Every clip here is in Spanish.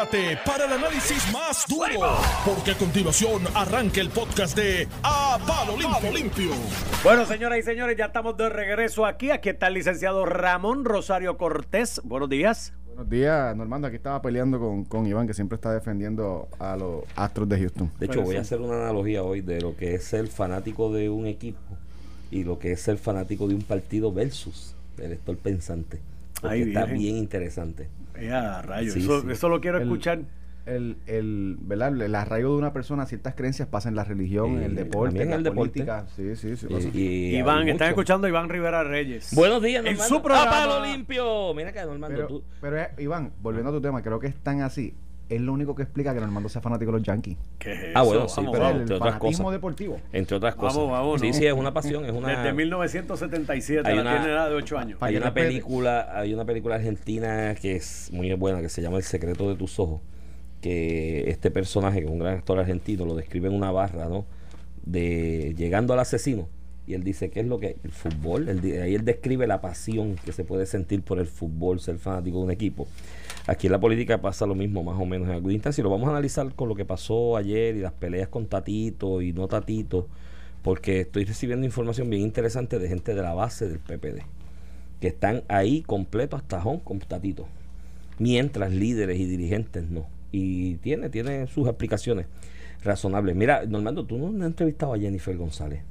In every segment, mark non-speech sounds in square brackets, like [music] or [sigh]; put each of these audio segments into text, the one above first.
prepárate para el análisis más duro, porque a continuación arranca el podcast de A Palo Limpio. Limpio. Bueno, señoras y señores, ya estamos de regreso aquí. Aquí está el licenciado Ramón Rosario Cortés. Buenos días. Buenos días, Normando. Aquí estaba peleando con, con Iván, que siempre está defendiendo a los Astros de Houston. De hecho, voy a hacer una analogía hoy de lo que es ser fanático de un equipo y lo que es ser fanático de un partido versus el elector pensante. Porque Ay, está bien interesante. Ya, rayos. Sí, eso, sí. eso lo quiero El- escuchar. El, el, ¿verdad? el arraigo de una persona a ciertas creencias pasa en la religión, en el Eh, deporte, en la en deporte. política. Sí, sí, sí. Y- y Iván, están mucho. escuchando a Iván Rivera Reyes. Buenos días, En Normando. su programa. ¡A palo limpio! Mira que Normando, pero, tú. pero, eh, Iván, volviendo a tu tema, creo que es tan así. Es lo único que explica que Normando sea fanático de los Yankees. ¿Qué es Ah, bueno, sí, Vamos, pero- vamos. el entre otras fanatismo cosas. deportivo. Entre otras Vamos, cosas. vamos, sí, ¿no? sí, es una pasión, es una. Desde 1977, Hay la una- tiene edad de 8 años. Hay una película, hay una película argentina que es muy buena, que se llama El secreto de tus ojos, que este personaje, que es un gran actor argentino, lo describe en una barra, ¿no? De llegando al asesino. Y él dice, ¿qué es lo que El fútbol. Él ahí él describe la pasión que se puede sentir por el fútbol, ser fanático de un equipo. Aquí en la política pasa lo mismo, más o menos en alguna instancia. Y lo vamos a analizar con lo que pasó ayer y las peleas con Tatito y no Tatito, porque estoy recibiendo información bien interesante de gente de la base del PPD que están ahí completo hasta Hong con Tatito, mientras líderes y dirigentes no. Y tiene, tiene sus explicaciones razonables. Mira, Normando, tú no has entrevistado a Jennifer González.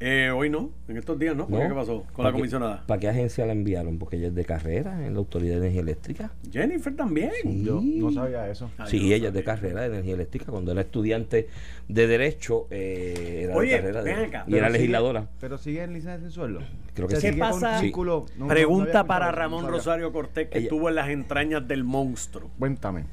Eh, hoy no, en estos días no. ¿Por qué? ¿Qué pasó con ¿Para la qué- comisionada? ¿Para qué agencia la enviaron? Porque ella es de carrera en la Autoridad de Energía Eléctrica. Jennifer también. Yo no sabía eso. Ah, yo sí, no ella es de carrera de Energía Eléctrica. Cuando era estudiante de Derecho, eh, era Oye, de carrera de- ven acá. y era sigue- legisladora. Pero sigue en licencia sin sueldo. Creo que sí. ¿Qué pasa? no- Pregunta para Ramón. Rosario Cortés, que Ella- estuvo en las entrañas del monstruo. Cuéntame.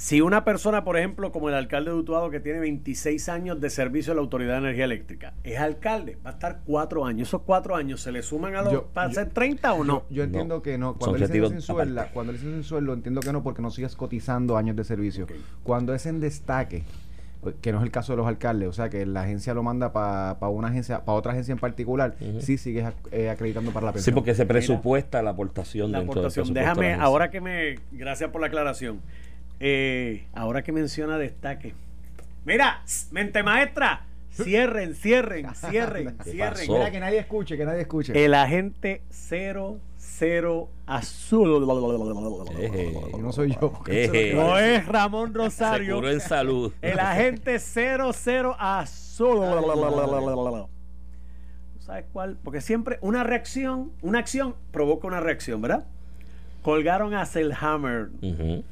Si una persona, por ejemplo, como el alcalde de Utuado, que tiene 26 años de servicio de la Autoridad de Energía Eléctrica, es alcalde, va a estar cuatro años. ¿Esos cuatro años se le suman a los Yo- para yo- ser 30 o no? Yo entiendo No. que no. Cuando retiros sin sueldo, cuando él licencia sin sueldo, entiendo que no, porque no sigues cotizando años de servicio. Cuando es en destaque, pues, que no es el caso de los alcaldes, o sea que la agencia lo manda para una agencia, para otra agencia en particular, sí sigues eh, acreditando para la Sí, pensión. porque se presupuesta la aportación La dentro aportación. presupuesto de la Déjame, ahora que me. Gracias por la aclaración. Eh, ahora que menciona destaque. Mira, mente maestra. Cierren, cierren, cierren, [laughs] ¿Qué cierren. pasó? Mira, que nadie escuche, que nadie escuche. El agente 00 azul. No soy yo. No es Ramón Rosario. Seguro en salud. El agente 00 azul. ¿Tú ¿Sabes cuál? Porque siempre una reacción, una acción provoca una reacción, ¿verdad? Colgaron a Selhammer, Ujú.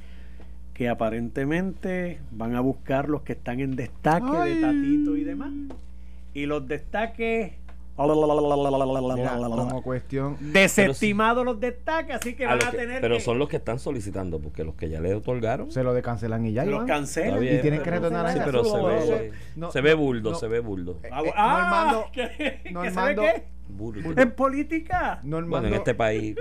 Que aparentemente van a buscar los que están en destaque Ay. de Tatito y demás. Y los destaques. Mira, como cuestión. Desestimados los destaques, así que A van a que- tener pero que- son los que están solicitando, porque los que ya le otorgaron. Se lo decancelan y ya. los cancelan. Bien, Y tienen que retornar a Sí, pero se ve, No, se ve buldo, no. se ve buldo. Ah, [laughs] eh, ah, Normando- ¿que- que se ve Normando- qué? En política. Normando, Bueno, en este país.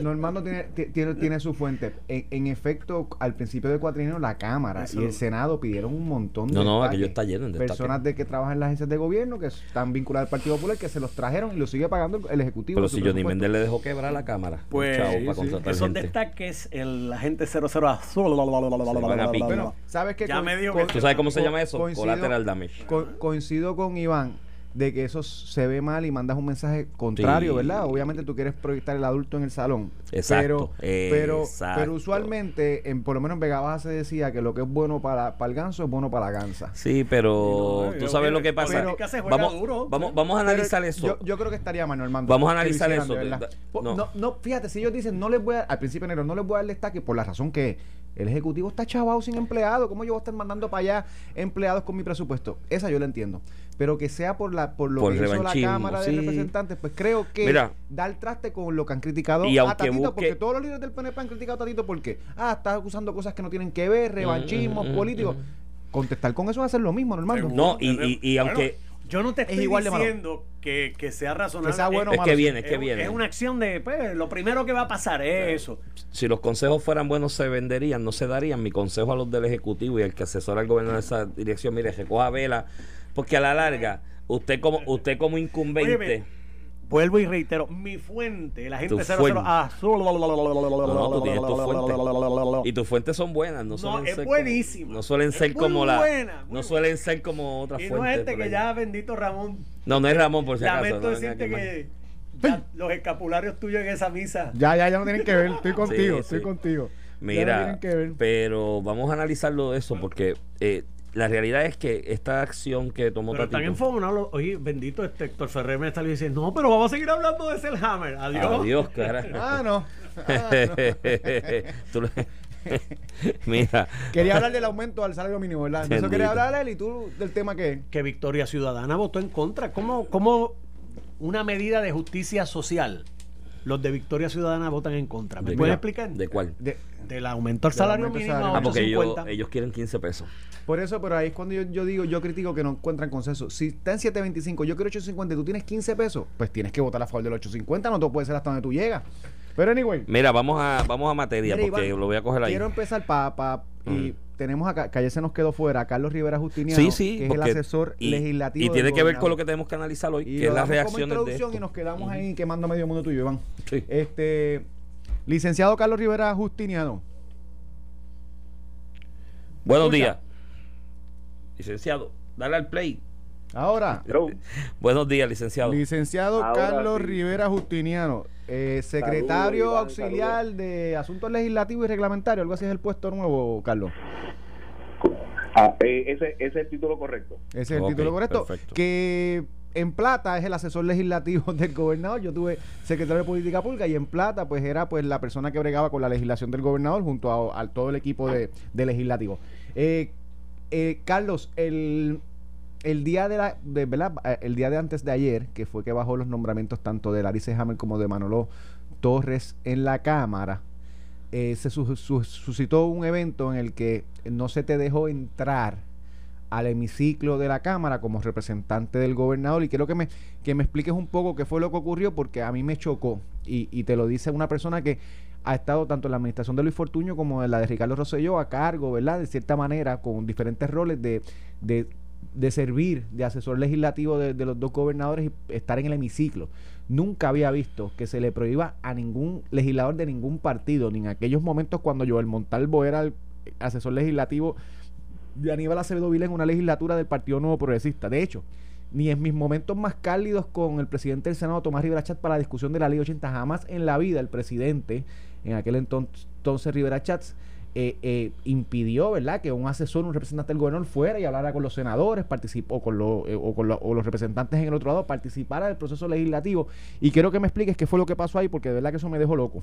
Normando tiene, ti- tiene, tiene su fuente. En, en efecto, al principio del cuatrienio, la Cámara Eso. y el Senado pidieron un montón de. No, no, destaques. aquello está lleno de destaques. Personas de que trabajan en las agencias de gobierno que están vinculadas al Partido Popular que se los trajeron y lo sigue pagando el Ejecutivo. Pero si Johnny. Méndez le dejó quebrar la cámara. Pues, sí, para contratar gente. destaques, el agente 00 azul. van a picar. Bueno, ¿sabes qué? Ya me dijo ¿Tú sabes cómo se llama eso? coincido- Collateral damage. co- coincido con Iván de que eso se ve mal y mandas un mensaje contrario, Sí. ¿verdad? Obviamente tú quieres proyectar el adulto en el salón. Exacto, Pero, pero, exacto. pero usualmente, en, por lo menos en Vega Baja se decía que lo que es bueno para, para el ganso es bueno para la gansa. Sí, pero No, tú sabes lo que pasa. vamos, duro. vamos, vamos a analizar Pero eso. Yo, yo creo que estaría mal, Armando. Vamos a analizar eso, no. no. no, fíjate, si ellos dicen, no les voy a, al principio de enero, no les voy a dar destaque por la razón que el Ejecutivo está chavado sin empleado. ¿Cómo yo voy a estar mandando para allá empleados con mi presupuesto? Esa yo la entiendo. Pero que sea por la por lo Por que hizo la Cámara de. Representantes, pues creo que Mira. da el traste con lo que han criticado Y a aunque Tatito, busque- porque todos los líderes del PNP han criticado a Tatito porque, ah, está acusando cosas que no tienen que ver, revanchismo Mm, mm, político. mm. Contestar con eso es hacer lo mismo, Normando. No, y, y, y aunque. Yo no te estoy igual de malo. diciendo que, que sea razonable. Que sea bueno Es- Es que malo, viene, es que es, viene. es una acción de, pues, lo primero que va a pasar es eso. Si los consejos fueran buenos, se venderían, no se darían. Mi consejo a los del Ejecutivo y al que asesora al gobierno en esa dirección, mire, recoja vela. Porque a la larga, usted como, usted como incumbente. Óyeme, vuelvo y reitero, mi fuente, la gente 00 fuente. azul. No, tú tienes tu fuente. Y tus fuentes son buenas, no No, suelen es ser buenísima. Como, no suelen ser como buena, no suelen ser como otras Y fuentes. no es este que ya, bendito Ramón, No, no es Ramón por si acaso. lamento no decirte que ya los escapularios tuyos en esa misa. Ya, ya, ya no tienen que ver. Estoy [laughs] contigo, Sí, estoy sí. contigo. No Mira, tienen que ver. pero vamos a analizarlo de eso porque eh, la realidad es que esta acción que tomó Pero están Tatito- enfogonados. los- Oye, bendito este Héctor Ferrer me está diciendo, no, pero vamos a seguir hablando de Selhammer. Adiós. Adiós, carajo. [laughs] Ah, no. Ah, no. [laughs] [laughs] Mira, Quería hablar del aumento al salario mínimo, ¿verdad? Eso quería hablar él y tú del tema que Que Victoria Ciudadana votó en contra. ¿Cómo, cómo una medida de justicia social los de Victoria Ciudadana votan en contra? ¿Me ¿De pueden qué? explicar? ¿de cuál? de- Del aumento al Del salario aumento mínimo salario. a Ah, porque ellos, 850. ellos quieren 15 pesos. Por eso, pero ahí es cuando yo, yo digo, yo critico que no encuentran consenso. Si está en 7.25, yo quiero 8.50 y tú tienes 15 pesos, pues tienes que votar a favor del 8.50, no todo puede ser hasta donde tú llegas. Pero anyway, Mira, vamos a, vamos a materia Mira, porque Iván, lo voy a coger ahí. quiero empezar para... y Mm. Tenemos acá, que ayer se nos quedó fuera, a Carlos Rivera Justiniano, Sí, sí, que es el asesor y, legislativo Y tiene que ver con lo que tenemos que analizar hoy, Y que es las damos como reacciones de esto. y nos quedamos ahí quemando medio mundo tuyo, Iván. Sí. Este, licenciado Carlos Rivera Justiniano. Buenos días. Licenciado, dale al play. Ahora, Buenos días, licenciado. licenciado Ahora Carlos sí. Rivera Justiniano, eh, secretario Iván, auxiliar de Asuntos Legislativos y Reglamentarios, algo así es el puesto nuevo, Carlos. Ah, eh, ese, ese es el título correcto. Ese es el título correcto. perfecto. Que en plata es el asesor legislativo [laughs] del gobernador. Yo tuve secretario de Política Pública y en plata pues era pues la persona que bregaba con la legislación del gobernador junto a, a todo el equipo de, de legislativo. Eh, eh, Carlos, el, el día de la, de, ¿verdad? Eh, El día de antes de ayer, que fue que bajó los nombramientos tanto de Larice Hammer como de Manolo Torres en la Cámara, eh, se su- su- suscitó un evento en el que no se te dejó entrar al hemiciclo de la Cámara como representante del gobernador y quiero que me, que me expliques un poco qué fue lo que ocurrió porque a mí me chocó y, y te lo dice una persona que ha estado tanto en la administración de Luis Fortuño como en la de Ricardo Rosselló a cargo, ¿verdad? De cierta manera, con diferentes roles de, de, de servir de asesor legislativo de, los dos gobernadores y estar en el hemiciclo. Nunca había visto que se le prohíba a ningún legislador de ningún partido, ni en aquellos momentos cuando Joel Montalvo era el asesor legislativo de Aníbal Acevedo Vila en una legislatura del Partido Nuevo Progresista. De hecho, ni en mis momentos más cálidos con el presidente del Senado, Tomás Rivera Chatz, para la discusión de la Ley 80, jamás en la vida el presidente, en aquel entonces, entonces Rivera Chatz, eh, eh, impidió, ¿verdad?, que un asesor, un representante del gobernador fuera y hablara con los senadores, participó con, los, eh, o con lo- los representantes en el otro lado, participara del proceso legislativo. Y quiero que me expliques qué fue lo que pasó ahí, porque de verdad que eso me dejó loco.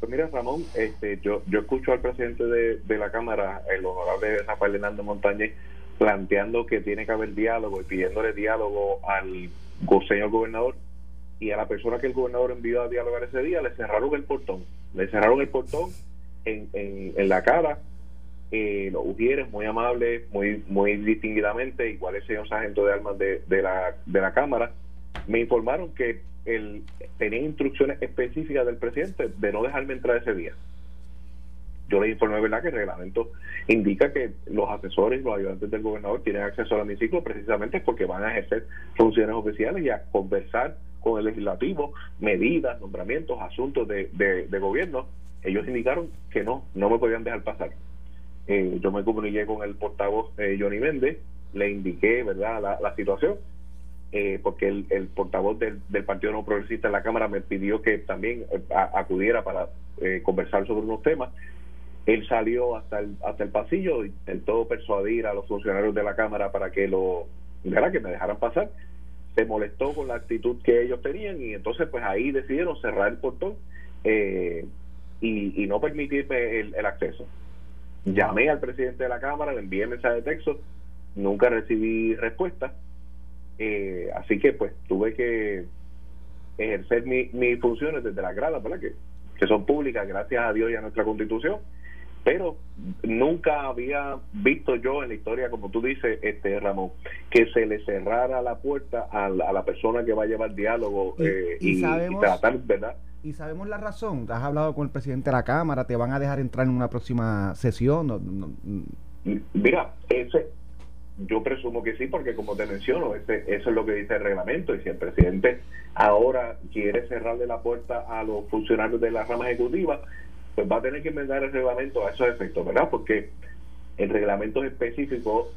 Pues mira, Ramón, este, yo, yo escucho al presidente de, la Cámara, el honorable Rafael Hernández Montañez, planteando que tiene que haber diálogo y pidiéndole diálogo al señor gobernador y a la persona que el gobernador envió a dialogar ese día, le cerraron el portón. Le cerraron el portón en, en, la cara. Eh, los ujieres, muy amables, muy muy distinguidamente, igual el señor sargento de armas de, de, la, de la Cámara, me informaron que él tenía instrucciones específicas del presidente de no dejarme entrar ese día. Yo le informé, ¿verdad?, que el reglamento indica que los asesores los ayudantes del gobernador tienen acceso al hemiciclo precisamente porque van a ejercer funciones oficiales y a conversar con el legislativo, medidas, nombramientos, asuntos de, de gobierno. Ellos indicaron que no, no me podían dejar pasar. Eh, yo me comuniqué con el portavoz eh, Johnny Méndez, le indiqué, ¿verdad?, la, situación eh, porque el, el portavoz del, del Partido No Progresista en la Cámara me pidió que también acudiera para conversar sobre unos temas. Él salió hasta el, hasta el pasillo, intentó persuadir a los funcionarios de la Cámara para que lo ¿verdad? que me dejaran pasar. Se molestó con la actitud que ellos tenían y entonces pues ahí decidieron cerrar el portón y, y no permitirme el, el acceso. Llamé al presidente de la Cámara, le envié mensaje de texto, nunca recibí respuesta. Eh, así que pues tuve que ejercer mi- mis funciones desde las gradas, ¿verdad? Que, que son públicas, gracias a Dios y a nuestra constitución. Pero nunca había visto yo en la historia, como tú dices, este Ramón, que se le cerrara la puerta a la, a la persona que va a llevar diálogo Y- eh, y y, y sabemos- tratar, ¿verdad? Y sabemos la razón. Has hablado con el presidente de la Cámara, te van a dejar entrar en una próxima sesión. No, no- Mira, ese, yo presumo que sí, porque como te menciono, ese, eso es lo que dice el reglamento. Y si el presidente ahora quiere cerrarle la puerta a los funcionarios de la rama ejecutiva, pues va a tener que enmendar el reglamento a esos efectos, ¿verdad? Porque el reglamento específico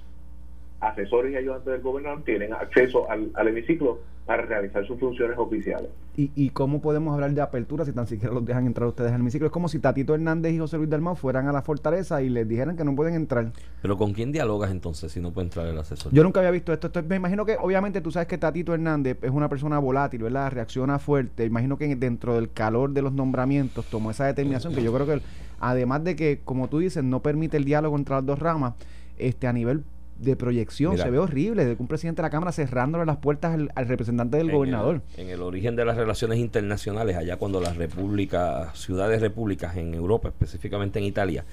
asesores y ayudantes del gobernador tienen acceso al, al hemiciclo para realizar sus funciones oficiales. ¿Y, ¿Y cómo podemos hablar de apertura si tan siquiera los dejan entrar ustedes al hemiciclo? Es como si Tatito Hernández y José Luis Dalmau fueran a la fortaleza y les dijeran que no pueden entrar. Pero ¿con quién dialogas entonces si no puede entrar el asesor? Yo nunca había visto esto. esto me imagino que, obviamente, tú sabes que Tatito Hernández es una persona volátil, ¿verdad? Reacciona fuerte. Imagino que dentro del calor de los nombramientos tomó esa determinación que yo creo que, además de que, como tú dices, no permite el diálogo entre las dos ramas, este a nivel de proyección. Mira. se ve horrible de que un presidente de la Cámara cerrándole las puertas al, al representante del en gobernador. El, en el origen de las relaciones internacionales, allá cuando las repúblicas, ciudades repúblicas en Europa, específicamente en Italia,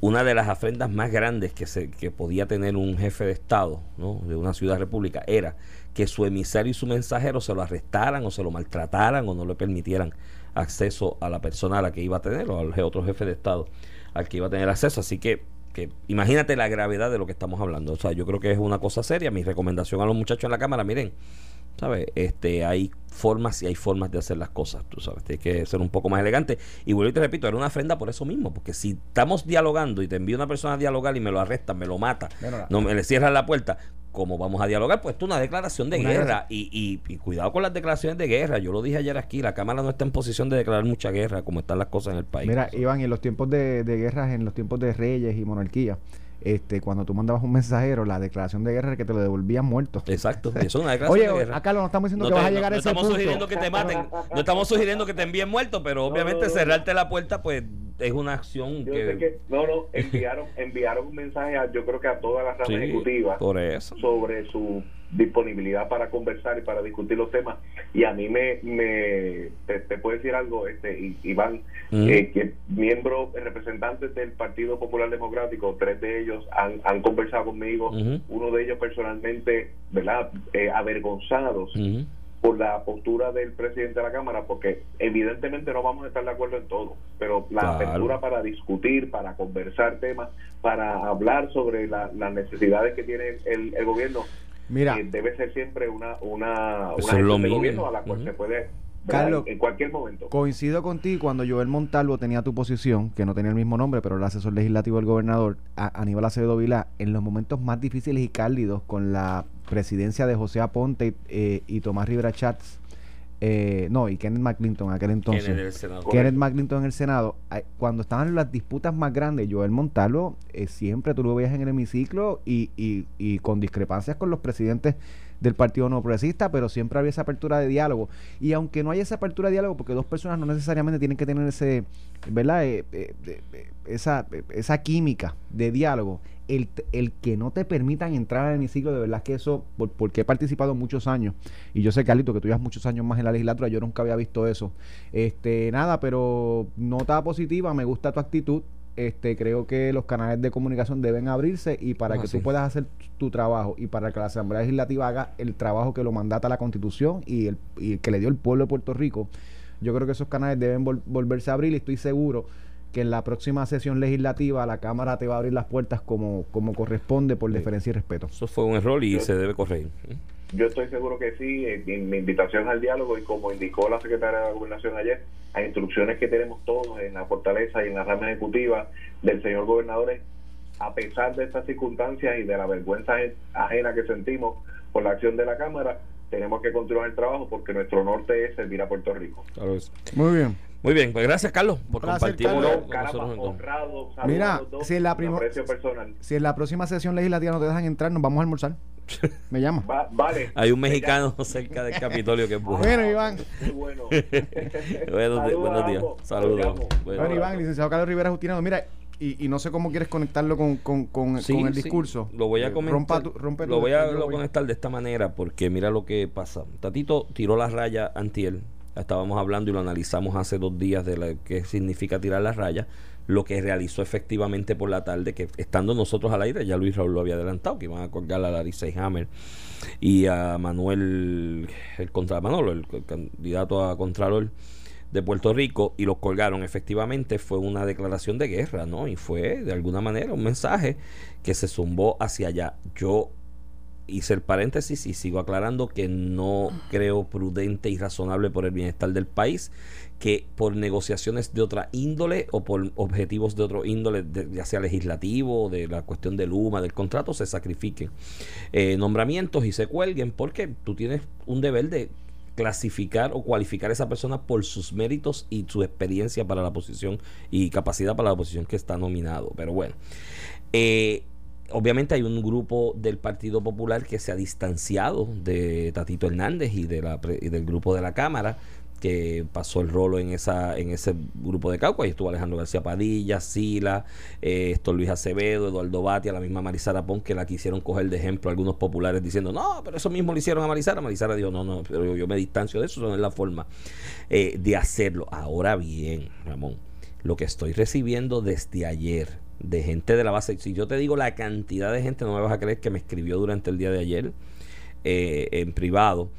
una de las afrentas más grandes que se que podía tener un jefe de Estado ¿no? de una ciudad república era que su emisario y su mensajero se lo arrestaran o se lo maltrataran o no le permitieran acceso a la persona a la que iba a tener o al otro jefe de Estado al que iba a tener acceso. Así que, que imagínate la gravedad de lo que estamos hablando. O sea, yo creo que es una cosa seria. Mi recomendación a los muchachos en la Cámara, miren, ¿sabes? Este, hay formas y hay formas de hacer las cosas, tú sabes, hay que ser un poco más elegante. Y vuelvo y te repito, era una ofrenda por eso mismo, porque si estamos dialogando y te envío una persona a dialogar y me lo arrestan, me lo mata, no me le cierran la puerta, ¿cómo vamos a dialogar? Pues esto es una declaración de Una guerra y, y- y cuidado con las declaraciones de guerra. Yo lo dije ayer aquí, la Cámara no está en posición de declarar mucha guerra como están las cosas en el país. Mira, Iván, en los tiempos de, de guerras, en los tiempos de reyes y monarquía, este, cuando tú mandabas un mensajero, la declaración de guerra era que te lo devolvían muerto. Exacto, [laughs] eso es una declaración Oye, de guerra. acá no estamos diciendo No que te- vas a no- llegar no a ese estamos punto. sugiriendo que te maten, no estamos sugiriendo que te envíen muerto, pero obviamente no, no. cerrarte la puerta, pues es una acción Yo que, sé que, no, no, enviaron, enviaron un mensaje a, yo creo que a toda la rama Sí, ejecutiva por eso. sobre su disponibilidad para conversar y para discutir los temas. Y a mí me, me te, te puedo decir algo, este Iván, Mm. eh, que miembros, eh, representantes del Partido Popular Democrático, tres de ellos han, han conversado conmigo, uno de ellos personalmente, ¿verdad?, eh, avergonzados por la postura del presidente de la Cámara, porque evidentemente no vamos a estar de acuerdo en todo, pero la Claro. apertura para discutir, para conversar temas, para hablar sobre la- las necesidades que tiene el, el gobierno, Mira, eh, debe ser siempre una una, Eso una es lo gestión de gobierno a la cual se puede. Carlos, en cualquier momento. coincido contigo cuando Joel Montalvo tenía tu posición, que no tenía el mismo nombre, pero era asesor legislativo del gobernador, a, Aníbal Acevedo Vilá, en los momentos más difíciles y cálidos con la presidencia de José Aponte eh, y Tomás Rivera Chats, eh, no, y Kenneth McClinton en aquel entonces. Kenneth McClinton en el Senado, cuando estaban las disputas más grandes, Joel Montalvo eh, siempre tú lo veías en el hemiciclo y, y, y con discrepancias con los presidentes del Partido No Progresista, pero siempre había esa apertura de diálogo. Y aunque no haya esa apertura de diálogo, porque dos personas no necesariamente tienen que tener ese, ¿verdad? Eh, eh, esa, esa química de diálogo, el, el que no te permitan entrar al hemiciclo, de verdad que eso, por- porque he participado muchos años, y yo sé, Carlito, que tú llevas muchos años más en la legislatura, yo nunca había visto eso. Este, nada, pero nota positiva, me gusta tu actitud. Este, creo que los canales de comunicación deben abrirse y para Ah, que sí. tú puedas hacer tu trabajo y para que la Asamblea Legislativa haga el trabajo que lo mandata la Constitución y el y que le dio el pueblo de Puerto Rico, yo creo que esos canales deben vol- volverse a abrir y estoy seguro que en la próxima sesión legislativa la Cámara te va a abrir las puertas como, como corresponde por deferencia y respeto. Eso fue un error y se debe corregir. Yo estoy seguro que sí, eh, en mi invitación al diálogo y como indicó la secretaria de la Gobernación ayer, a instrucciones que tenemos todos en la fortaleza y en la rama ejecutiva del señor gobernador, es, a pesar de estas circunstancias y de la vergüenza ajen- ajena que sentimos por la acción de la Cámara, tenemos que continuar el trabajo porque nuestro norte es servir a Puerto Rico. Muy bien. Muy bien, pues gracias Carlos por compartir honrado, Mira, a dos, si en la un primo- aprecio personal. Si en la próxima sesión legislativa no te dejan entrar, nos vamos a almorzar. [laughs] Me llama. Va- vale. Hay un mexicano [laughs] cerca del Capitolio que es bueno. Bueno, Iván. Bueno. [laughs] Buenos, a días. Saludos. Bueno. Bueno, Iván, licenciado Carlos Rivera Justinado, mira, y, y no sé cómo quieres conectarlo con, con, con, Sí, con el sí. discurso. Lo voy a Eh, comentar. rompa tu- rompe tu- lo voy a lo voy. conectar de esta manera porque mira lo que pasa. Tatito tiró la raya antiel. Estábamos hablando y lo analizamos hace dos días de qué significa tirar la raya. Lo que realizó efectivamente por la tarde, que estando nosotros al aire, ya Luis Raúl lo había adelantado, que iban a colgar a Larissa Hammer y a Manuel, el contra Manolo, el, el candidato a Contralor de Puerto Rico y los colgaron. Efectivamente fue una declaración de guerra, ¿no? Y fue de alguna manera un mensaje que se zumbó hacia allá. Yo hice el paréntesis y sigo aclarando que no creo prudente y razonable por el bienestar del país que por negociaciones de otra índole o por objetivos de otro índole, ya sea legislativo, de la cuestión del Luma, del contrato, se sacrifiquen eh, nombramientos y se cuelguen, porque tú tienes un deber de clasificar o cualificar a esa persona por sus méritos y su experiencia para la posición y capacidad para la posición que está nominado. Pero bueno, eh, obviamente hay un grupo del Partido Popular que se ha distanciado de Tatito Hernández y, de la, y del grupo de la Cámara que pasó el rolo en esa en ese grupo de Cauca. y estuvo Alejandro García Padilla, Sila, eh, Luis Acevedo, Eduardo Batia, la misma Marisara Pon, que la quisieron coger de ejemplo algunos populares diciendo, no, pero eso mismo le hicieron a Marisara. Marisara dijo, no, no, pero yo, me distancio de eso, no es la forma eh, de hacerlo. Ahora bien, Ramón, lo que estoy recibiendo desde ayer de gente de la base, si yo te digo la cantidad de gente, no me vas a creer que me escribió durante el día de ayer eh, en privado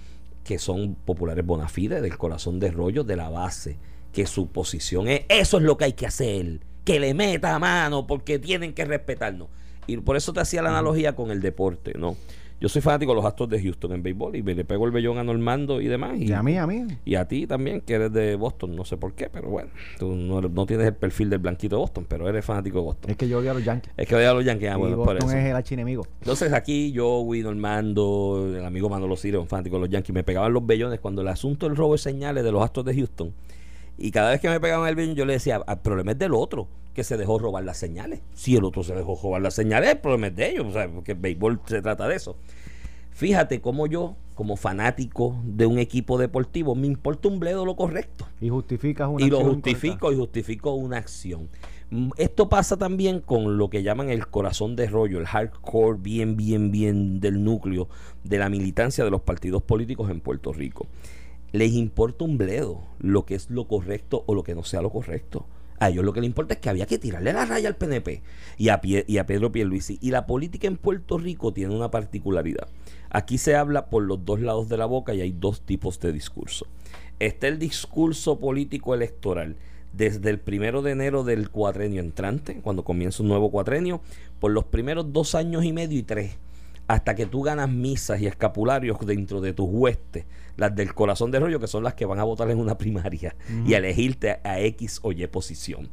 que son populares bona fide, del corazón de rollo, de la base, que su posición es, eso es lo que hay que hacer, que le meta a mano porque tienen que respetarnos. Y por eso te hacía la analogía con el deporte, ¿no? Yo soy fanático de los Astros de Houston en béisbol y me le pego el vellón a Normando y demás. Y, a mí, a mí. Y a ti también, que eres de Boston, no sé por qué, pero bueno, tú no, tienes el perfil del blanquito de Boston, pero eres fanático de Boston. Es que yo odio a los Yankees. Es que odio a los Yankees, ah, bueno, Boston por eso. es el archienemigo. Entonces aquí yo, Will Normando, el amigo Manolo Ciro, un fanático de los Yankees, me pegaban los bellones cuando el asunto del robo de señales de los Astros de Houston. Y cada vez que me pegaban el bellón, yo le decía, el ah, problema es del otro que se dejó robar las señales. Si el otro se dejó robar las señales, el problema es de ellos, porque el béisbol se trata de eso. Fíjate cómo yo, como fanático de un equipo deportivo, me importa un bledo lo correcto. Y justificas una Y lo justifico y justifico una acción. Mm, esto pasa también con lo que llaman el corazón de rollo, el hardcore bien, bien, bien del núcleo de la militancia de los partidos políticos en Puerto Rico. Les importa un bledo lo que es lo correcto o lo que no sea lo correcto. A ellos lo que les importa es que había que tirarle la raya al PNP y a, y a Pedro Pierluisi. Y la política en Puerto Rico tiene una particularidad. Aquí se habla por los dos lados de la boca y hay dos tipos de discurso. Está el discurso político electoral desde el primero de enero del cuatrenio entrante, cuando comienza un nuevo cuatrenio, por los primeros dos años y medio y tres, hasta que tú ganas misas y escapularios dentro de tus huestes, las del corazón de rollo, que son las que van a votar en una primaria y elegirte a X o Y posición.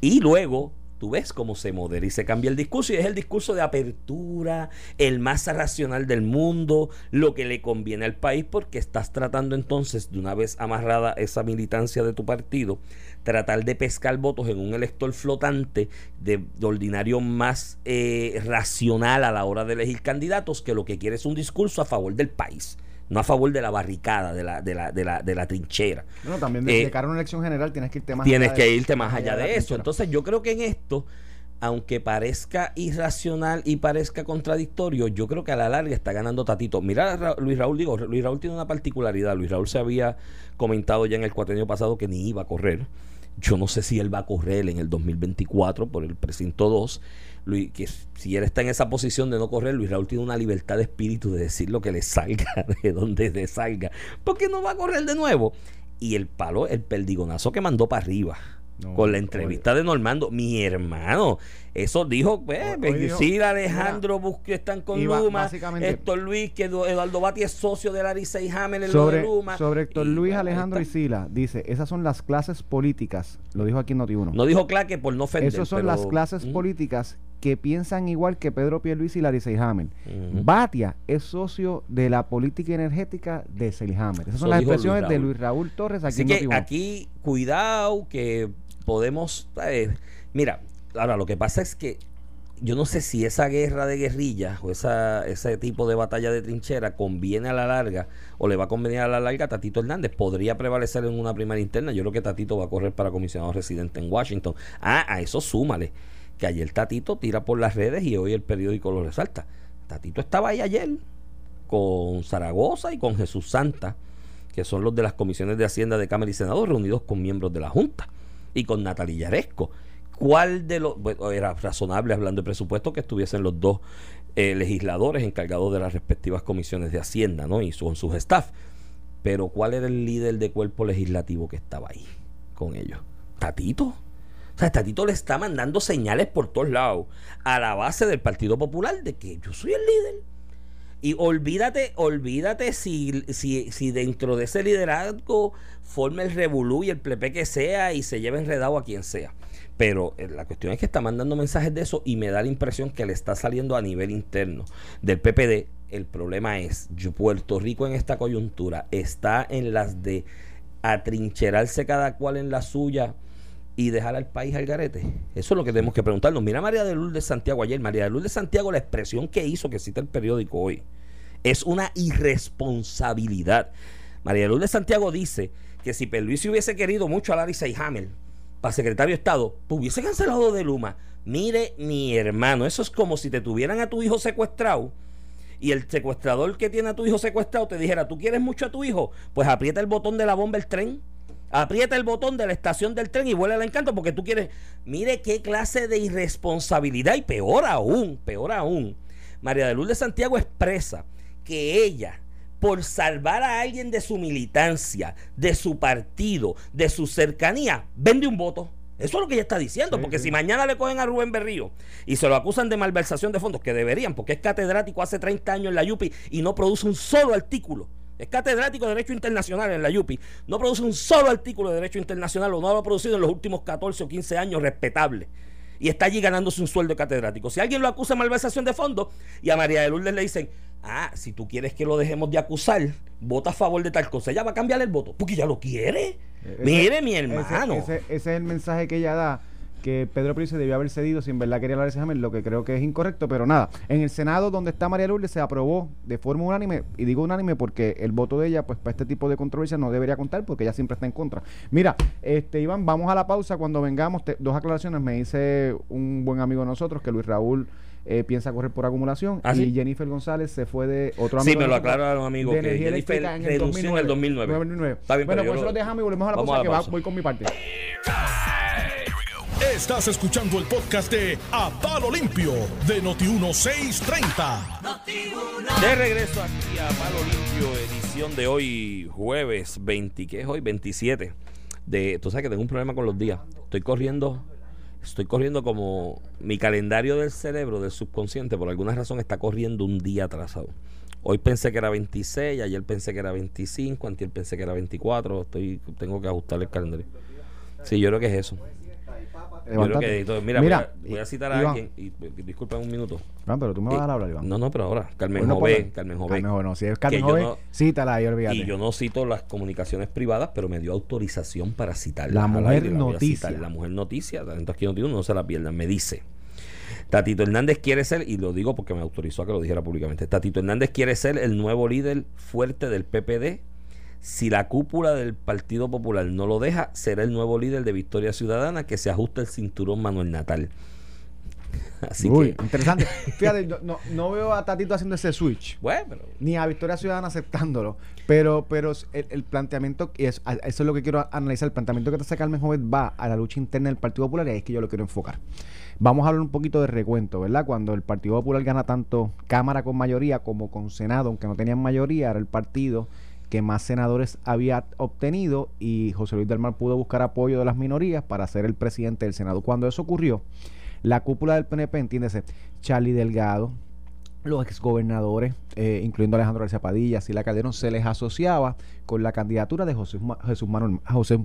Y luego tú ves cómo se modera y se cambia el discurso y es el discurso de apertura, el más racional del mundo, lo que le conviene al país porque estás tratando entonces de una vez amarrada esa militancia de tu partido, tratar de pescar votos en un elector flotante de, ordinario más eh, racional a la hora de elegir candidatos que lo que quiere es un discurso a favor del país no a favor de la barricada, de la, de la, de la, de la trinchera. Bueno, también de, eh, cara a una elección general tienes que irte más tienes que irte más allá, de, eso. Entonces yo creo que en esto, aunque parezca irracional y parezca contradictorio, yo creo que a la larga está ganando Tatito. Mira, Luis Raúl, digo, Luis Raúl tiene una particularidad. Luis Raúl se había comentado ya en el cuatrenio pasado que ni iba a correr. Yo no sé si él va a correr en el 2024 por el precinto 2 que si él está en esa posición de no correr, Luis Raúl tiene una libertad de espíritu de decir lo que le salga, [laughs] de donde le salga, porque no va a correr de nuevo. Y el palo, el perdigonazo que mandó para arriba con la entrevista de Normando, mi hermano, eso dijo, pues, sí, Alejandro que están con Luma, Héctor Luis, que Eduardo Bati es socio de Larissa y Hamel en sobre, de Luma. Sobre Héctor Luis, Alejandro y Sila, dice, esas son las clases políticas, lo dijo aquí en Noti1. No dijo Claque por no ofender. Esas son las clases políticas que piensan igual que Pedro Pierluisi y Larissa Hamel. Batia es socio de la política energética de Seyhammer. Esas son las expresiones de Luis Raúl Torres aquí Así que aquí, cuidado que podemos... Eh, mira, ahora lo que pasa es que yo no sé si esa guerra de guerrillas o esa, ese tipo de batalla de trinchera conviene a la larga o le va a convenir a la larga a Tatito Hernández. Podría prevalecer en una primaria interna. Yo creo que Tatito va a correr para comisionado residente en Washington. Ah, a eso súmale que ayer Tatito tira por las redes y hoy el periódico lo resalta. Tatito estaba ahí ayer con Zaragoza y con Jesús Santa, que son los de las comisiones de Hacienda de Cámara y Senado, reunidos con miembros de la Junta y con Natalia Yaresco. ¿Cuál de los.? Bueno, era razonable hablando de presupuesto que estuviesen los dos eh, legisladores encargados de las respectivas comisiones de Hacienda, ¿no? Y con sus staff. Pero ¿cuál era el líder de cuerpo legislativo que estaba ahí con ellos? Tatito. O sea, Tatito le está mandando señales por todos lados a la base del Partido Popular de que yo soy el líder. Y olvídate, olvídate si, si, si dentro de ese liderazgo forma el revolú y el plepe que sea y se lleve enredado a quien sea. Pero eh, la cuestión es que está mandando mensajes de eso y me da la impresión que le está saliendo a nivel interno del PPD. El problema es, yo, Puerto Rico en esta coyuntura está en las de atrincherarse cada cual en la suya y dejar al país al garete? Eso es lo que tenemos que preguntarnos. Mira María de Lourdes de Santiago ayer. María de Lourdes de Santiago, la expresión que hizo, que cita el periódico hoy, es una irresponsabilidad. María de Lourdes de Santiago dice que si Perluisi hubiese querido mucho a Larry Seyhammer para secretario de Estado, pues hubiese cancelado de Luma. Mire, mi hermano, eso es como si te tuvieran a tu hijo secuestrado y el secuestrador que tiene a tu hijo secuestrado te dijera, ¿tú quieres mucho a tu hijo? Pues aprieta el botón de la bomba del tren Aprieta el botón de la estación del tren y vuela al encanto porque tú quieres. Mire qué clase de irresponsabilidad y peor aún, peor aún. María de Luz de Santiago expresa que ella, por salvar a alguien de su militancia, de su partido, de su cercanía, vende un voto. Eso es lo que ella está diciendo, porque si mañana le cogen a Rubén Berrío y se lo acusan de malversación de fondos, que deberían, porque es catedrático hace 30 años en la YUPI y no produce un solo artículo es catedrático de Derecho Internacional en la YUPI, no produce un solo artículo de Derecho Internacional o no lo ha producido en los últimos 14 o 15 años respetable. Y está allí ganándose un sueldo catedrático. Si alguien lo acusa de malversación de fondos y a María de Lourdes le dicen, ah, si tú quieres que lo dejemos de acusar, vota a favor de tal cosa, ella va a cambiar el voto, porque ya lo quiere. Mire, mi hermano. ese es el mensaje que ella da que Pedro Pérez debió haber cedido sin verdad quería hablar ese examen, lo que creo que es incorrecto, pero nada. En el Senado, donde está María Lourdes, se aprobó de forma unánime, y digo unánime porque el voto de ella, pues para este tipo de controversia no debería contar porque ella siempre está en contra. Mira, este Iván, vamos a la pausa. Cuando vengamos, dos aclaraciones. Me dice un buen amigo de nosotros que Luis Raúl. Eh, piensa correr por acumulación ¿Ah, y Jennifer González se fue de otro amigo. Sí, me lo aclararon amigos que Jennifer en el 2009. en el 2009. Está bien, bueno, pues eso lo dejamos y volvemos a la pausa que Va, voy con mi parte. Estás escuchando el podcast de A Palo Limpio de Noti1630. de regreso aquí a Palo Limpio, edición de hoy, jueves 20, ¿qué es hoy? 27. De, tú sabes que tengo un problema con los días. Estoy corriendo, estoy corriendo como mi calendario del cerebro, del subconsciente, por alguna razón está corriendo un día atrasado. Hoy pensé que era 26, ayer pensé que era 25, antes pensé que era 24. Estoy, tengo que ajustar el calendario. Sí, yo creo que es eso mira, voy, a, citar a alguien, y, disculpa un minuto. No, pero tú me vas a dar hablar, Iván. No, no, pero ahora, Carmen Jové, Carmen Jové. Carmen no, si es Carmen Jové, cítala y olvídate. Y yo no cito las comunicaciones privadas, pero me dio autorización para citar La mujer noticia. La mujer noticia, entonces aquí no, no se la pierdan, me dice. Tatito Hernández quiere ser, y lo digo porque me autorizó a que lo dijera públicamente, Tatito Hernández quiere ser el nuevo líder fuerte del PPD si la cúpula del Partido Popular no lo deja, será el nuevo líder de Victoria Ciudadana que se ajusta el cinturón Manuel Natal. Así Uy, interesante. [laughs] Fíjate, no, veo a Tatito haciendo ese switch. Bueno, Ni a Victoria Ciudadana aceptándolo. Pero, pero el, planteamiento, y eso, eso, es lo que quiero analizar, el planteamiento que te hace Carmen Joven va a la lucha interna del Partido Popular y ahí es que yo lo quiero enfocar. Vamos a hablar un poquito de recuento, ¿verdad? Cuando el Partido Popular gana tanto Cámara con mayoría como con Senado, aunque no tenían mayoría, era el partido que más senadores había obtenido y José Luis del Mar pudo buscar apoyo de las minorías para ser el presidente del Senado. Cuando eso ocurrió, la cúpula del PNP, entiéndese, Charlie Delgado, los exgobernadores, eh, incluyendo Alejandro García Padilla, Sila Calderón, se les asociaba con la candidatura de José, Jesús, Manuel,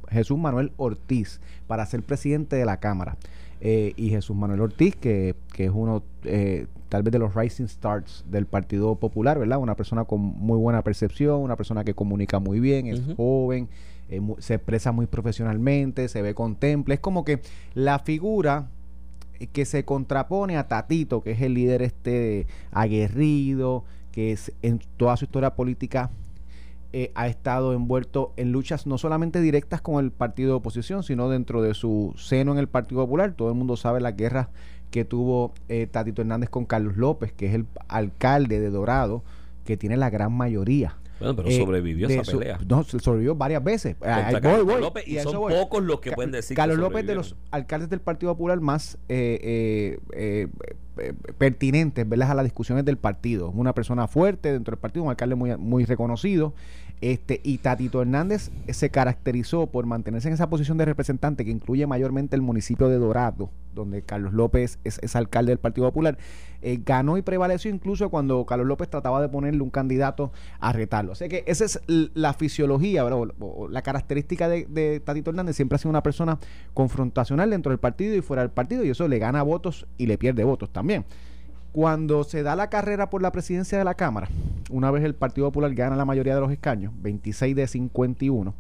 Jesús Manuel Ortiz para ser presidente de la Cámara. Eh, y Jesús Manuel Ortiz, que, que es uno eh, tal vez de los rising stars del Partido Popular, ¿verdad? Una persona con muy buena percepción, una persona que comunica muy bien, es joven, eh, se expresa muy profesionalmente, se ve contemple. Es como que la figura que se contrapone a Tatito, que es el líder este aguerrido, que es en toda su historia política eh, ha estado envuelto en luchas no solamente directas con el partido de oposición, sino dentro de su seno en el Partido Popular. Todo el mundo sabe la guerra que tuvo eh, Tatito Hernández con Carlos López, que es el alcalde de Dorado, que tiene la gran mayoría. Bueno, pero sobrevivió esa pelea. no, sobrevivió varias veces. y, son pocos los que pueden decir Carlos López de los alcaldes del Partido Popular más eh, eh, pertinentes ¿verdad? a las discusiones del partido. Una persona fuerte dentro del partido, un alcalde muy, muy reconocido. Este, y Tatito Hernández se caracterizó por mantenerse en esa posición de representante que incluye mayormente el municipio de Dorado donde Carlos López es, alcalde del Partido Popular, eh, ganó y prevaleció incluso cuando Carlos López trataba de ponerle un candidato a retarlo. Sea que esa es la fisiología, la característica de, de Tatito Hernández, siempre ha sido una persona confrontacional dentro del partido y fuera del partido, y eso le gana votos y le pierde votos también. Cuando se da la carrera por la presidencia de la Cámara, una vez el Partido Popular gana la mayoría de los escaños, 26 de 51,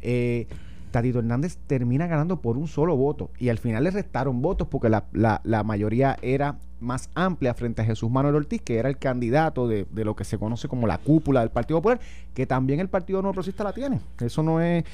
eh, Tatito Hernández termina ganando por un solo voto y al final le restaron votos porque la, la- la mayoría era más amplia frente a Jesús Manuel Ortiz, que era el candidato de, de lo que se conoce como la cúpula del Partido Popular, que también el Partido Nuevo Progresista la tiene. Eso no es...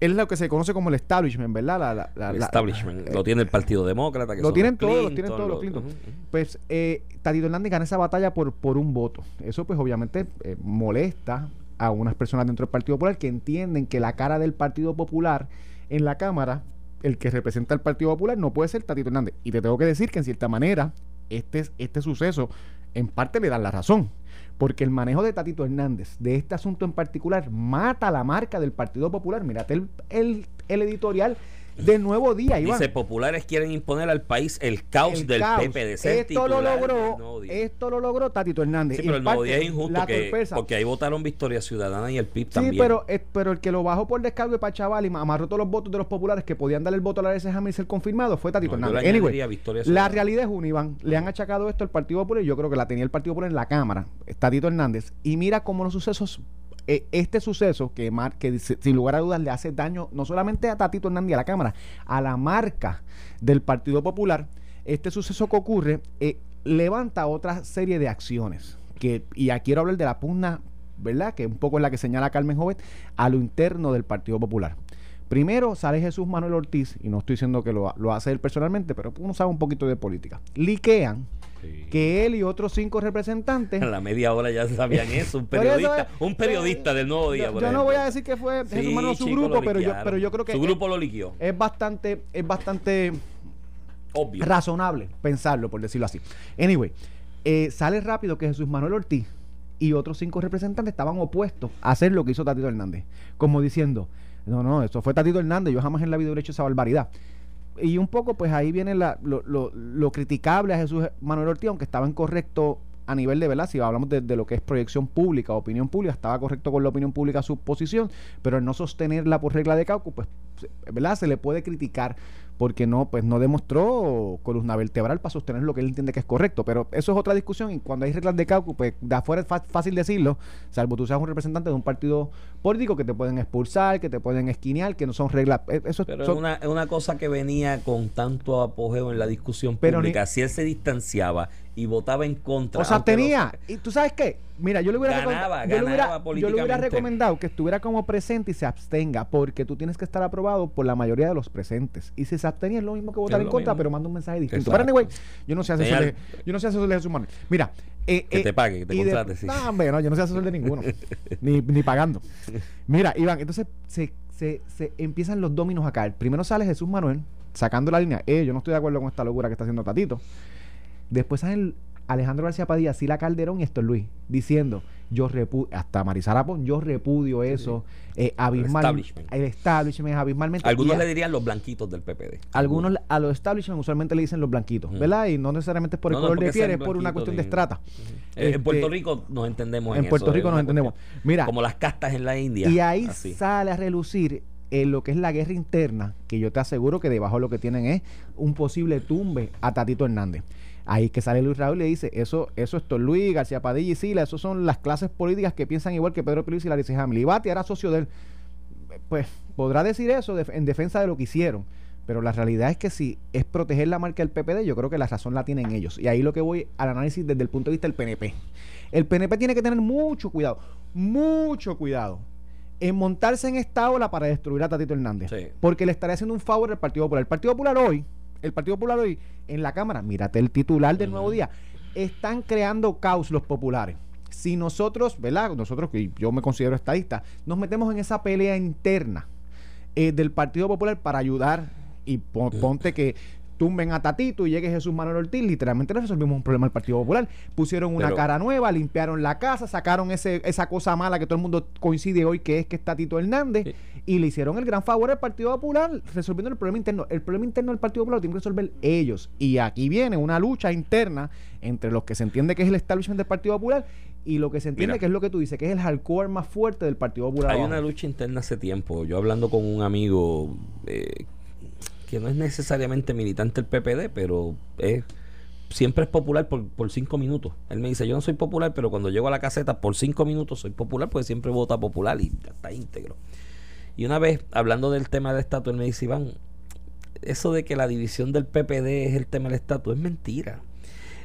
Es lo que se conoce como el establishment, ¿verdad? La- la- la- El establishment. lo tiene el Partido Demócrata. Que lo tienen los todos, lo Clinton, tienen todos los los- Clinton. Pues eh, Tatito Hernández gana esa batalla por, por un voto. Eso pues obviamente eh, molesta a unas personas dentro del Partido Popular que entienden que la cara del Partido Popular en la Cámara, el que representa al Partido Popular, no puede ser Tatito Hernández. Y te tengo que decir que en cierta manera este, este suceso en parte le dan la razón. Porque el manejo de Tatito Hernández de este asunto en particular mata la marca del Partido Popular. Mírate el, el, el editorial de Nuevo Día, Iván. Dice, populares quieren imponer al país el caos El del caos. PP de ser Esto lo logró, esto lo logró Tatito Hernández. Sí, Y pero el Nuevo Día es injusto que, porque ahí votaron Victoria Ciudadana y el PIB Sí, también. pero, eh, pero el que lo bajó por descargo para chaval y ma- amarró todos los votos de los populares que podían darle el voto a la ese y ser confirmado fue Tatito No, Hernández. Anyway, Victoria la realidad es una, Iván. Le han achacado esto al Partido Popular y yo creo que la tenía el Partido Popular en la Cámara, Tatito Hernández. Y mira cómo los sucesos, eh, este suceso que, sin lugar a dudas le hace daño no solamente a Tatito Hernández y a la Cámara, a la marca del Partido Popular. Este suceso que ocurre eh, levanta otra serie de acciones. Que, y aquí quiero hablar de la pugna, ¿verdad? Que un poco es la que señala Carmen Jovet, a lo interno del Partido Popular. Primero sale Jesús Manuel Ortiz, y no estoy diciendo que lo, lo hace él personalmente, pero uno sabe un poquito de política. Liquean Sí. que él y otros cinco representantes. [laughs] A la media hora ya sabían eso. Un [laughs] eso periodista, es- un periodista del Nuevo Día. Yo, por yo no voy a decir que fue Jesús Manuel su grupo, pero yo, pero yo creo que Su es- grupo lo liquió. es bastante, es bastante Obvio. razonable pensarlo, por decirlo así. Anyway, eh, sale rápido que Jesús Manuel Ortiz y otros cinco representantes estaban opuestos a hacer lo que hizo Tatito Hernández. Como diciendo, no, no, eso fue Tatito Hernández, yo jamás en la vida hubiera hecho esa barbaridad. Y un poco, pues ahí viene lo, criticable a Jesús Manuel Ortiz, aunque estaba incorrecto a nivel de, ¿verdad? Si hablamos de, lo que es proyección pública, opinión pública, estaba correcto con la opinión pública su posición, pero el no sostenerla por regla de cálculo, pues, ¿verdad? Se le puede criticar porque no, pues no demostró columna vertebral para sostener lo que él entiende que es correcto. Pero eso es otra discusión y cuando hay reglas de cálculo, pues de afuera es fácil decirlo, salvo tú seas un representante de un partido político que te pueden expulsar, que te pueden esquinear, que no son reglas. eh, Eso Pero es una, es una cosa que venía con tanto apogeo en la discusión Pero ni- pública. si él se distanciaba y votaba en contra. O sea, tenía. Y tú sabes qué? Mira, yo le hubiera, Ganaba, yo le hubiera- yo le hubiera recomendado que estuviera como presente y se abstenga, porque tú tienes que estar aprobado por la mayoría de los presentes. Y si se abstenía es lo mismo que votar en contra, mismo. pero manda un mensaje distinto. Pero anyway, yo no sé asesor de, yo no sé asesor de Jesús Manuel. Mira, eh, Que eh, te pague, que te de- contrate, sí. No, hombre, no, yo no soy asesor de ninguno. [laughs] ni, ni pagando. Mira, Iván, entonces se, se, se empiezan los dominos a caer. Primero sale Jesús Manuel sacando la línea. Eh, yo no estoy de acuerdo con esta locura que está haciendo Tatito. Después salen Alejandro García Padilla, Sila Calderón y Héctor Luis diciendo, yo repudio, hasta Marisara Pon, yo repudio eso, eh, abismal, establishment. el establishment abismalmente. Algunos a- le dirían los blanquitos del PPD. algunos a los establishment usualmente le dicen los blanquitos. ¿verdad? Y no necesariamente es por el No, no, color de piel, es por una cuestión de estrata. Eh, en Este, Puerto Rico nos entendemos en, en Puerto eso, Rico es nos entendemos. Mira, Como las castas en la India. y ahí así. sale a relucir eh, lo que es la guerra interna, que yo te aseguro que debajo lo que tienen es un posible tumbe a Tatito Hernández. Ahí que sale Luis Raúl y le dice, eso, eso es Luis, García Padilla y Sila, eso son las clases políticas que piensan igual que Pedro Pérez y Larissa Hamil. Y Bati era socio de él. Pues podrá decir eso en defensa de lo que hicieron. Pero la realidad es que si es proteger la marca del PPD, yo creo que la razón la tienen ellos. Y ahí lo que voy al análisis desde el punto de vista del PNP. El PNP tiene que tener mucho cuidado, mucho cuidado en montarse en esta ola para destruir a Tatito Hernández. Sí. Porque le estaría haciendo un favor al Partido Popular. El Partido Popular hoy, el Partido Popular hoy, en la Cámara, mírate el titular del Nuevo Día, están creando caos los populares. Si nosotros, ¿verdad? Nosotros, que yo me considero estadista, nos metemos en esa pelea interna eh, del Partido Popular para ayudar y pon- ponte que tumben a Tatito y llegue Jesús Manuel Ortiz, literalmente le resolvimos un problema al Partido Popular. Pusieron una Pero- cara nueva, limpiaron la casa, sacaron ese, esa cosa mala que todo el mundo coincide hoy que es que es Tatito Hernández y le hicieron el gran favor al Partido Popular resolviendo el problema interno. El problema interno del Partido Popular lo tienen que resolver ellos. Y aquí viene una lucha interna entre los que se entiende que es el establishment del Partido Popular y lo que se entiende Mira. que es lo que tú dices, que es el hardcore más fuerte del Partido Popular. Hay abajo. una lucha interna hace tiempo. Yo hablando con un amigo eh, que no es necesariamente militante del PPD, pero es siempre es popular por, por cinco minutos. Él me dice, yo no soy popular, pero cuando llego a la caseta por cinco minutos soy popular, porque siempre vota popular y está íntegro. Y una vez, hablando del tema del estatus, él me dice, Iván, eso de que la división del PPD es el tema del estatus es mentira.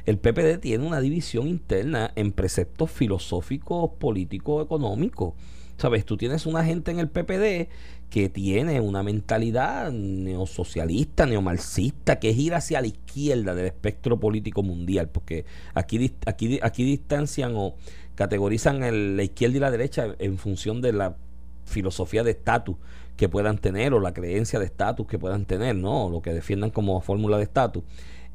El PPD tiene una división interna en preceptos filosóficos, políticos, económicos. ¿Sabes? Tú tienes una gente en el PPD que tiene una mentalidad neosocialista, neomarxista, que es ir hacia la izquierda del espectro político mundial, porque aquí, aquí distancian o categorizan el- la izquierda y la derecha en función de la filosofía de estatus que puedan tener o la creencia de estatus que puedan tener, ¿no? Lo que defiendan como fórmula de estatus.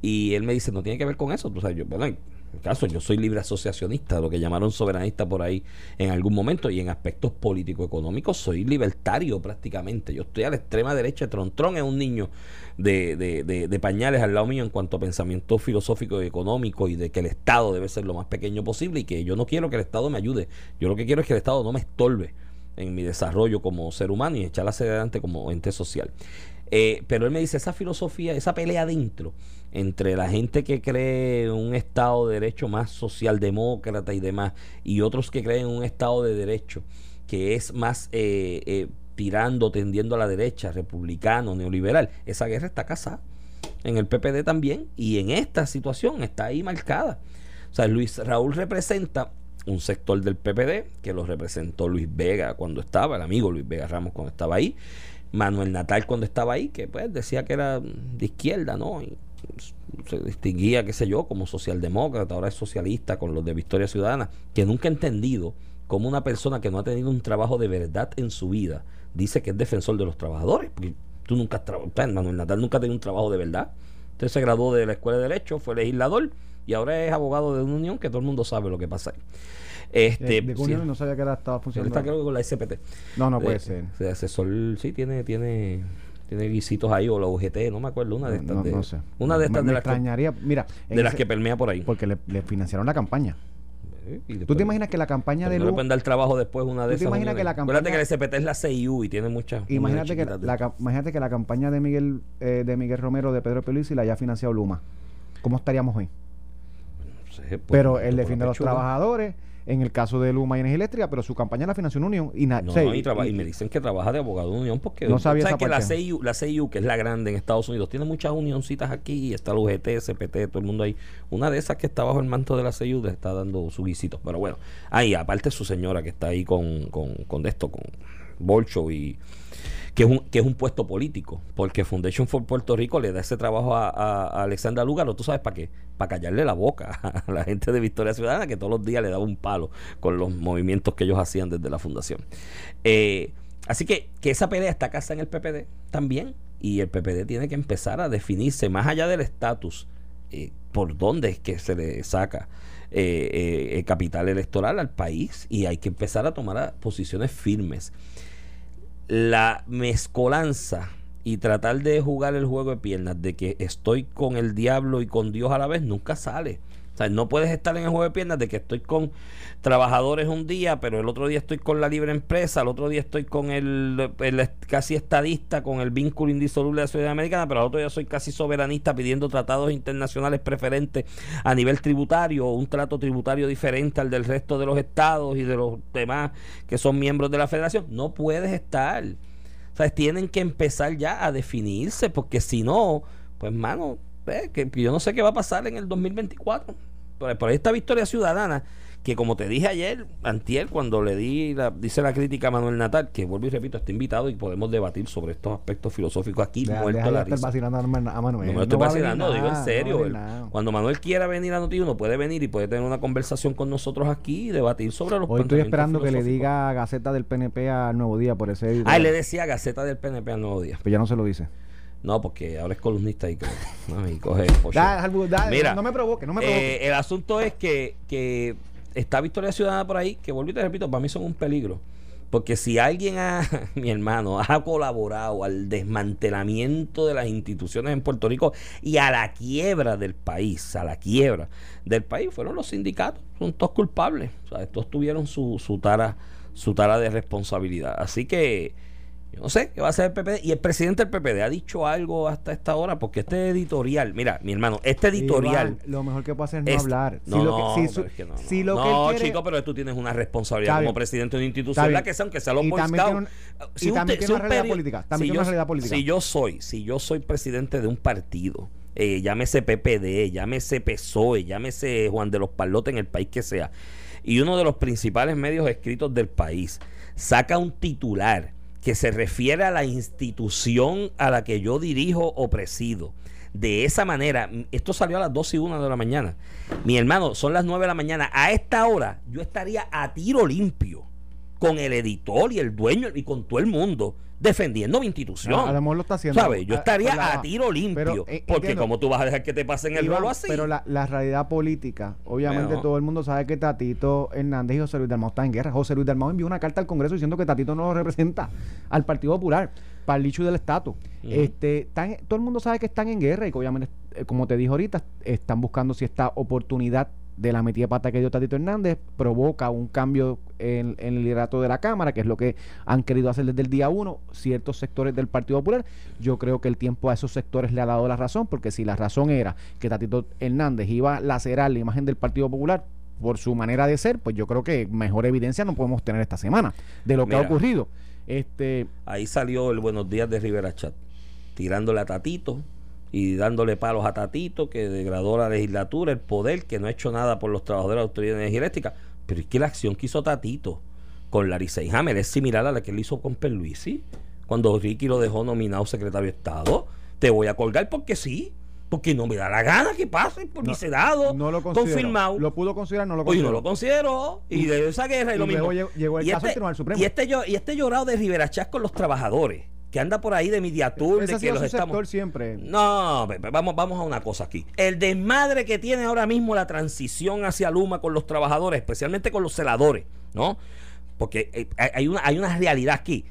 Y él me dice, no tiene que ver con eso. Tú sabes, yo, bueno, mi caso, yo soy libre asociacionista, lo que llamaron soberanista por ahí en algún momento, y en aspectos político-económicos soy libertario prácticamente. Yo estoy a la extrema derecha. Trontron es un niño de, de, de, de pañales al lado mío en cuanto a pensamiento filosófico y económico y de que el Estado debe ser lo más pequeño posible y que yo no quiero que el Estado me ayude. Yo lo que quiero es que el Estado no me estorbe en mi desarrollo como ser humano y echarla hacia adelante como ente social. Eh, pero él me dice, esa filosofía, esa pelea adentro entre la gente que cree un Estado de Derecho más socialdemócrata y demás, y otros que creen en un Estado de Derecho que es más eh, eh, tirando, tendiendo a la derecha, republicano, neoliberal, esa guerra está casada en el PPD también, y en esta situación está ahí marcada. O sea, Luis Raúl representa un sector del PPD que lo representó Luis Vega cuando estaba, el amigo Luis Vega Ramos cuando estaba ahí, Manuel Natal cuando estaba ahí, que pues decía que era de izquierda, ¿no? Y se distinguía, qué sé yo, como socialdemócrata, ahora es socialista con los de Victoria Ciudadana, que nunca ha entendido cómo una persona que no ha tenido un trabajo de verdad en su vida dice que es defensor de los trabajadores. Porque tú nunca has trabajado, Manuel Natal nunca ha tenido un trabajo de verdad. Usted se graduó de la Escuela de Derecho, fue legislador y ahora es abogado de una unión que todo el mundo sabe lo que pasa ahí. Este, de, de sí, no sabía que era, estaba él funcionando. está creo que con la SPT. No, no puede De- ser. Asesor, sí, tiene, tiene, tiene guisitos ahí, o la UGT, no me acuerdo, una de estas. no, de, no sé. Una de estas me de, las que, extrañaría. Mira, en de las que permea por ahí. porque le, le financiaron la campaña. Eh, y ¿Tú te imaginas que la campaña de no le Luma, pueden dar trabajo después una de ¿Tú te esas. imaginas que la uniones? Acuérdate que la campaña- SPT es la CIU y tiene muchas. imagínate que, la, imagínate que la campaña de Miguel eh, de Miguel Romero de Pedro Pelici la haya financiado Luma? ¿Cómo estaríamos hoy? no sé, pues, Pero él defiende a los trabajadores, en el caso de Luma y Energía Eléctrica, pero su campaña la financió una unión. Y, No, o sea, y, traba- y me dicen que trabaja de abogado de unión porque No sabía ¿sabes esa que la. CIU, la CIU, que es la grande en Estados Unidos, tiene muchas unioncitas aquí, y está la UGT, SPT, todo el mundo ahí. Una de esas que está bajo el manto de la CIU le está dando su guisito. Pero bueno, ahí aparte su señora que está ahí con, con, con esto, con Bolcho y que es, un, que es un puesto político, porque Foundation for Puerto Rico le da ese trabajo a, a, Alexandra Lúgaro, ¿tú sabes para qué? Para callarle la boca [laughs] a la gente de Victoria Ciudadana, que todos los días le daba un palo con los movimientos que ellos hacían desde la fundación. Eh, así que, que esa pelea está casada en el PPD también, y el PPD tiene que empezar a definirse más allá del estatus, eh, por dónde es que se le saca eh, eh, capital electoral al país, y hay que empezar a tomar posiciones firmes la mezcolanza y tratar de jugar el juego de piernas de que estoy con el diablo y con Dios a la vez nunca sale. No puedes estar en el juego de piernas de que estoy con trabajadores un día, pero el otro día estoy con la libre empresa, el otro día estoy con el, el casi estadista, con el vínculo indisoluble de la sociedad americana, pero al otro día soy casi soberanista pidiendo tratados internacionales preferentes a nivel tributario, un trato tributario diferente al del resto de los estados y de los demás que son miembros de la federación. No puedes estar. O tienen que empezar ya a definirse, porque si no, pues mano, que yo no sé qué va a pasar en el 2024. Por, ahí está Victoria Ciudadana, que como te dije ayer, antier, cuando le di la, dice la crítica a Manuel Natal, que vuelvo y repito, está invitado y podemos debatir sobre estos aspectos filosóficos aquí, Deja, muerto la risa. vacilando a Manuel-. No me lo estoy vacilando, digo en nada, serio. no nada. cuando Manuel quiera venir a Noti uno puede venir y puede tener una conversación con nosotros aquí y debatir sobre los Hoy estoy esperando que le diga Gaceta del PNP al Nuevo Día por ese. Ah, él le decía Gaceta del PNP al Nuevo Día. Pues ya no se lo dice. No, porque ahora es columnista y, creo, [laughs] no, y coge. Da, da, Mira, no me provoque, no me provoque. Eh, el asunto es que, que está Victoria Ciudadana por ahí, que vuelvo y te repito, para mí son un peligro. Porque si alguien ha, [laughs] mi hermano, ha colaborado al desmantelamiento de las instituciones en Puerto Rico y a la quiebra del país, a la quiebra del país, fueron los sindicatos, son todos culpables. O sea, todos tuvieron su, su tara, su tara de responsabilidad. Así que yo no sé qué va a hacer el PPD. Y el presidente del PPD ha dicho algo hasta esta hora, porque este editorial, mira, mi hermano, este editorial. Iván, lo mejor que puede hacer es no hablar. No, si lo no, que, si pero su- es que no, no. si lo que No, él quiere- chico, pero tú tienes una responsabilidad como bien. presidente de una institución, la que sea, aunque sea los Y Boy Si una realidad política. Si yo soy, si yo soy presidente de un partido, eh, llámese PPD, llámese PSOE, llámese Juan de los Palotes en el país que sea, y uno de los principales medios escritos del país saca un titular que se refiere a la institución a la que yo dirijo o presido. De esa manera, esto salió a las 2 y 1 de la mañana. Mi hermano, son las 9 de la mañana. A esta hora yo estaría a tiro limpio con el editor y el dueño y con todo el mundo defendiendo mi institución. A, a lo mejor lo está haciendo. ¿Sabes? Yo estaría la- a tiro limpio. pero, eh, porque como tú vas a dejar que te pasen el Iván, rolo así. Pero la, la realidad política, obviamente Bueno. todo el mundo sabe que Tatito Hernández y José Luis Dalmau están en guerra. José Luis Dalmau envió una carta al Congreso diciendo que Tatito no lo representa al Partido Popular, para el licho del estatus. Este, están- todo el mundo sabe que están en guerra y que obviamente, eh, como te dije ahorita, están buscando si esta oportunidad de la metida de pata que dio Tatito Hernández provoca un cambio en, en el liderato de la Cámara, que es lo que han querido hacer desde el día uno ciertos sectores del Partido Popular. Yo creo que el tiempo a esos sectores le ha dado la razón, porque si la razón era que Tatito Hernández iba a lacerar la imagen del Partido Popular por su manera de ser, pues yo creo que mejor evidencia no podemos tener esta semana de lo que ha ocurrido. Este, Ahí salió el Buenos Días de Rivera Chat, tirándole a Tatito y dándole palos a Tatito, que degradó la legislatura, el poder, que no ha hecho nada por los trabajadores de la Autoridad de Energía Eléctrica. Pero es que la acción que hizo Tatito con Larry Seyhammer es similar a la que él hizo con Perluisi, cuando Ricky lo dejó nominado secretario de Estado. Te voy a colgar porque sí, porque no me da la gana que pase por mi Senado, no lo consideró. confirmado. Lo pudo considerar, no lo Oye, consideró. no lo consideró y de esa guerra y, Y lo luego mismo. llegó- llegó el y caso al este, Tribunal Supremo. Y este, y este llorado de Rivera Chas con los trabajadores, que anda por ahí de Mediatur, de que los estamos. siempre. No, vamos, vamos a una cosa aquí. El desmadre que tiene ahora mismo la transición hacia Luma con los trabajadores, especialmente con los celadores, ¿no? Porque eh, hay una, hay una realidad aquí.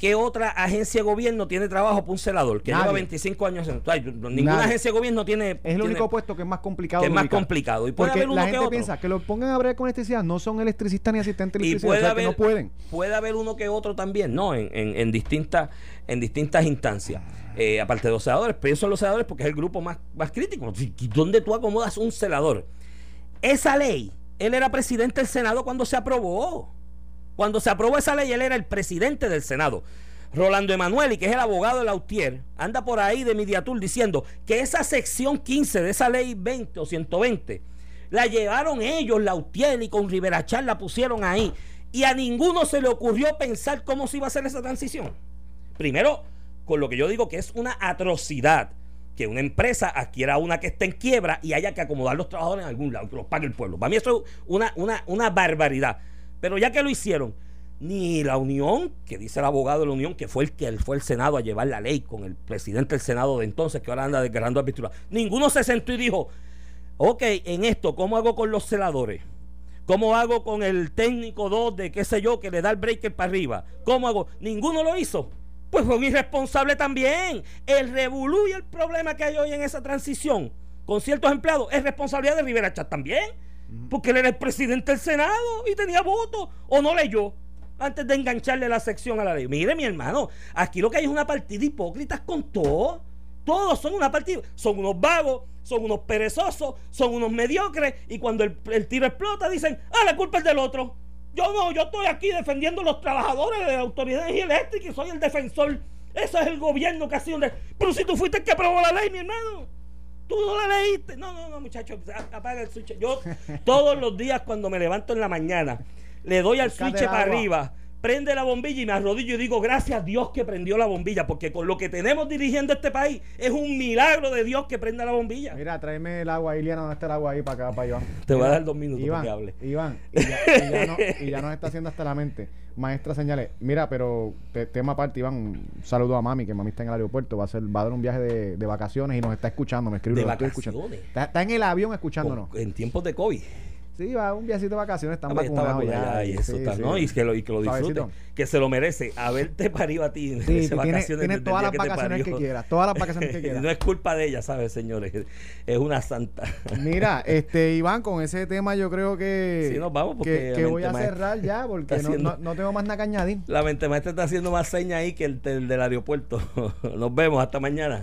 ¿Qué otra agencia de gobierno tiene trabajo para un celador que Nadie. lleva 25 años en. ay, ninguna Nadie. agencia de gobierno tiene. Es el tiene- único puesto que es más complicado. que es más ubicar. complicado. Y puede Porque haber uno la que gente otro. piensa que lo pongan a bregar con electricidad, no son electricistas ni asistentes y electricidad, puede o sea, haber, que no pueden. puede haber uno que otro también, ¿no? En, en, en distintas, en distintas instancias. Eh, aparte de los celadores, ellos son los celadores porque es el grupo más, más crítico. ¿Y ¿Dónde tú acomodas un celador? Esa ley, él era presidente del Senado cuando se aprobó. Cuando se aprobó esa ley, él era el presidente del Senado. Rolando Emanueli, que es el abogado de Lautier, anda por ahí de Mediatur diciendo que esa sección 15 de esa ley 20 o 120 la llevaron ellos, Lautier, y con Rivera Char la pusieron ahí. Y a ninguno se le ocurrió pensar cómo se iba a hacer esa transición. Primero, con lo que yo digo que es una atrocidad que una empresa adquiera una que está en quiebra y haya que acomodar los trabajadores en algún lado, que los pague el pueblo. Para mí eso es una, una, una barbaridad. Pero ya que lo hicieron, ni la Unión, que dice el abogado de la Unión, que fue el que fue el Senado a llevar la ley con el presidente del Senado de entonces, que ahora anda desgarrando la ninguno se sentó y dijo, ok, en esto, ¿cómo hago con los celadores? ¿Cómo hago con el técnico 2 de qué sé yo que le da el breaker para arriba? ¿Cómo hago? Ninguno lo hizo. Pues fue un irresponsable también. El revolú y el problema que hay hoy en esa transición con ciertos empleados es responsabilidad de Rivera Chat también. Porque él era el presidente del Senado y tenía votos. O no leyó antes de engancharle la sección a la ley. Mire, mi hermano, aquí lo que hay es una partida hipócritas con todo. Todos son una partida. Son unos vagos, son unos perezosos, son unos mediocres. Y cuando el, el tiro explota, dicen, ah, la culpa es del otro. Yo no, yo estoy aquí defendiendo a los trabajadores de la Autoridad de Energía Eléctrica y soy el defensor. Ese es el gobierno que ha sido. de- Pero si tú fuiste el que aprobó la ley, mi hermano. Tú no la leíste. No, no, no, muchachos. a- Apaga el switch. Yo todos los días cuando me levanto en la mañana le doy al switch para agua. arriba prende la bombilla y me arrodillo y digo, gracias a Dios que prendió la bombilla, porque con lo que tenemos dirigiendo este país es un milagro de Dios que prenda la bombilla. Mira, tráeme el agua ahí, Liana, ¿dónde está el agua ahí para acá, para Iván? [laughs] Te voy a dar dos minutos Iván, para que hable. Iván, y ya, y ya no, y ya nos está haciendo hasta la mente. Maestra señales, mira, pero te- tema aparte, Iván, un saludo a mami, que mami está en el aeropuerto, va a hacer, va a dar un viaje de, de vacaciones y nos está escuchando, me escribe, ¿De estoy escuchando. vacaciones? Está, está en el avión escuchándonos. En tiempos de COVID. Sí, va un viajecito de vacaciones, están Ah, pues, vacunados ya. y eso sí, está, sí. ¿no? Y que lo, y que lo disfrute. Suavecito. Que se lo merece. Haberte parido a ti Sí, tienes, vacaciones. tienes todas las que vacaciones que quieras, todas las vacaciones que [laughs] quieras. no es culpa de ella, ¿sabes, señores? Es una santa. Mira, [laughs] este Iván, con ese tema yo creo que, Sí, nos vamos porque que, voy a cerrar ya porque no, haciendo- no, no tengo más nada que añadir. La mente maestra está haciendo más señas ahí que el, del aeropuerto. [laughs] Nos vemos, hasta mañana.